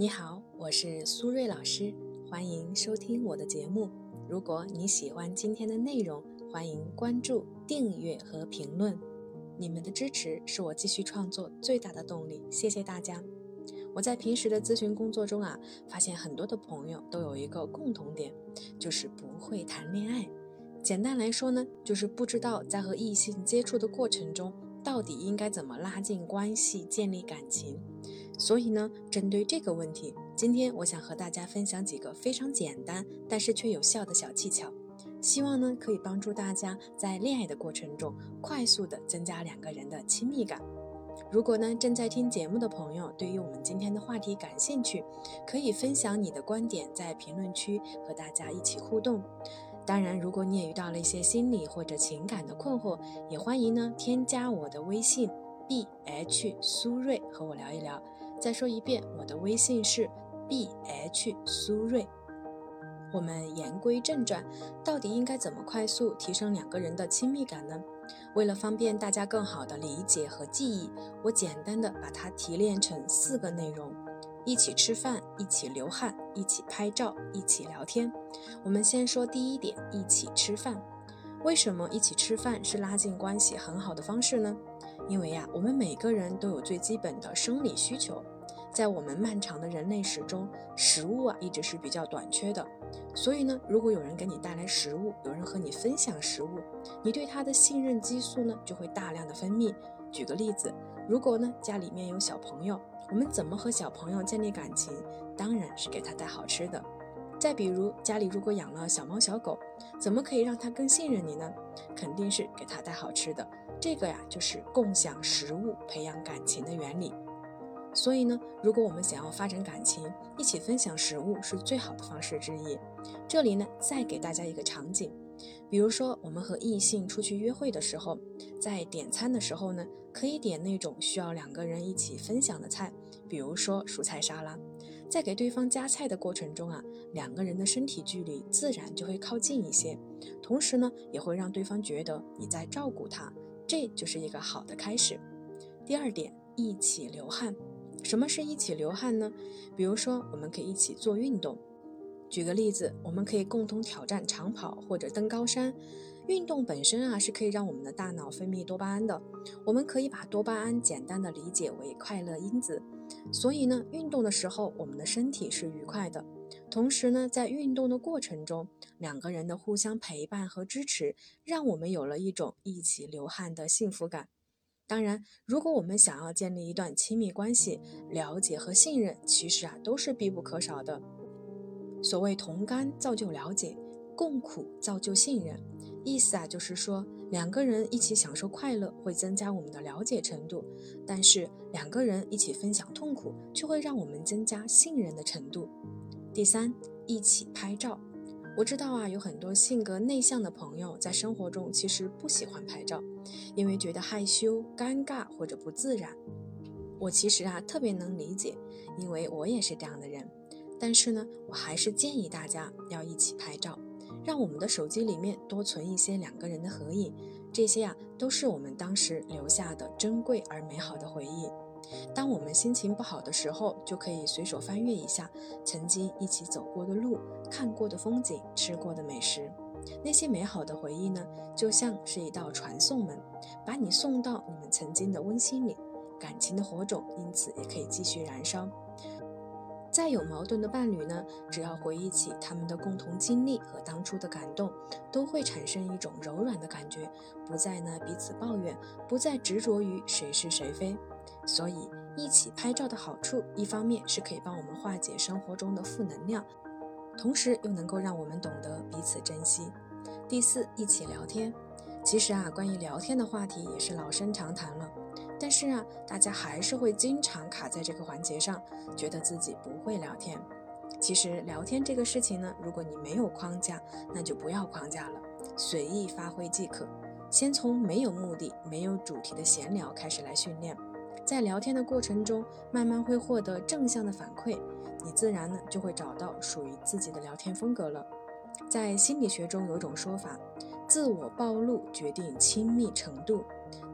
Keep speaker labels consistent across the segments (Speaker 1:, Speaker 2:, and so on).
Speaker 1: 你好，我是苏瑞老师，欢迎收听我的节目。如果你喜欢今天的内容，欢迎关注、订阅和评论。你们的支持是我继续创作最大的动力，谢谢大家。我在平时的咨询工作中啊，发现很多的朋友都有一个共同点，就是不会谈恋爱。简单来说呢，就是不知道在和异性接触的过程中，到底应该怎么拉近关系、建立感情。所以呢，针对这个问题，今天我想和大家分享几个非常简单但是却有效的小技巧，希望呢可以帮助大家在恋爱的过程中快速的增加两个人的亲密感。如果呢正在听节目的朋友对于我们今天的话题感兴趣，可以分享你的观点在评论区和大家一起互动。当然，如果你也遇到了一些心理或者情感的困惑，也欢迎呢添加我的微信 b h 苏瑞和我聊一聊。再说一遍，我的微信是 b h 苏瑞。我们言归正传，到底应该怎么快速提升两个人的亲密感呢？为了方便大家更好的理解和记忆，我简单的把它提炼成四个内容：一起吃饭，一起流汗，一起拍照，一起聊天。我们先说第一点，一起吃饭。为什么一起吃饭是拉近关系很好的方式呢？因为呀，我们每个人都有最基本的生理需求，在我们漫长的人类史中，食物啊一直是比较短缺的。所以呢，如果有人给你带来食物，有人和你分享食物，你对他的信任激素呢就会大量的分泌。举个例子，如果呢家里面有小朋友，我们怎么和小朋友建立感情？当然是给他带好吃的。再比如，家里如果养了小猫小狗，怎么可以让它更信任你呢？肯定是给它带好吃的。这个呀，就是共享食物培养感情的原理。所以呢，如果我们想要发展感情，一起分享食物是最好的方式之一。这里呢，再给大家一个场景，比如说我们和异性出去约会的时候，在点餐的时候呢，可以点那种需要两个人一起分享的菜，比如说蔬菜沙拉。在给对方夹菜的过程中啊，两个人的身体距离自然就会靠近一些，同时呢，也会让对方觉得你在照顾他，这就是一个好的开始。第二点，一起流汗。什么是一起流汗呢？比如说，我们可以一起做运动。举个例子，我们可以共同挑战长跑或者登高山。运动本身啊，是可以让我们的大脑分泌多巴胺的。我们可以把多巴胺简单的理解为快乐因子。所以呢，运动的时候，我们的身体是愉快的。同时呢，在运动的过程中，两个人的互相陪伴和支持，让我们有了一种一起流汗的幸福感。当然，如果我们想要建立一段亲密关系，了解和信任其实啊都是必不可少的。所谓同甘造就了解，共苦造就信任。意思啊，就是说两个人一起享受快乐会增加我们的了解程度，但是两个人一起分享痛苦却会让我们增加信任的程度。第三，一起拍照。我知道啊，有很多性格内向的朋友在生活中其实不喜欢拍照，因为觉得害羞、尴尬或者不自然。我其实啊特别能理解，因为我也是这样的人。但是呢，我还是建议大家要一起拍照。让我们的手机里面多存一些两个人的合影，这些啊都是我们当时留下的珍贵而美好的回忆。当我们心情不好的时候，就可以随手翻阅一下曾经一起走过的路、看过的风景、吃过的美食。那些美好的回忆呢，就像是一道传送门，把你送到你们曾经的温馨里，感情的火种因此也可以继续燃烧。再有矛盾的伴侣呢，只要回忆起他们的共同经历和当初的感动，都会产生一种柔软的感觉，不再呢彼此抱怨，不再执着于谁是谁非。所以，一起拍照的好处，一方面是可以帮我们化解生活中的负能量，同时又能够让我们懂得彼此珍惜。第四，一起聊天。其实啊，关于聊天的话题也是老生常谈了。但是啊，大家还是会经常卡在这个环节上，觉得自己不会聊天。其实聊天这个事情呢，如果你没有框架，那就不要框架了，随意发挥即可。先从没有目的、没有主题的闲聊开始来训练，在聊天的过程中，慢慢会获得正向的反馈，你自然呢就会找到属于自己的聊天风格了。在心理学中有一种说法，自我暴露决定亲密程度。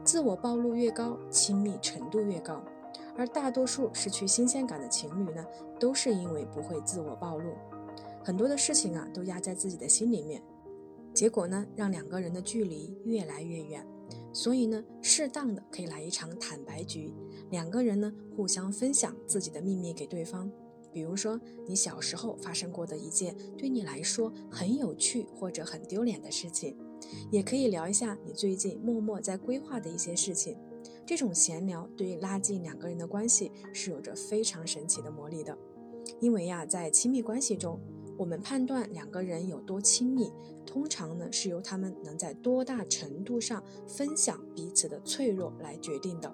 Speaker 1: 自我暴露越高，亲密程度越高。而大多数失去新鲜感的情侣呢，都是因为不会自我暴露，很多的事情啊都压在自己的心里面，结果呢让两个人的距离越来越远。所以呢，适当的可以来一场坦白局，两个人呢互相分享自己的秘密给对方。比如说，你小时候发生过的一件对你来说很有趣或者很丢脸的事情，也可以聊一下你最近默默在规划的一些事情。这种闲聊对于拉近两个人的关系是有着非常神奇的魔力的。因为呀，在亲密关系中，我们判断两个人有多亲密，通常呢是由他们能在多大程度上分享彼此的脆弱来决定的。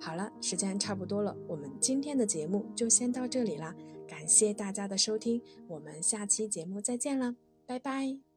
Speaker 1: 好了，时间差不多了，我们今天的节目就先到这里啦，感谢大家的收听，我们下期节目再见了，拜拜。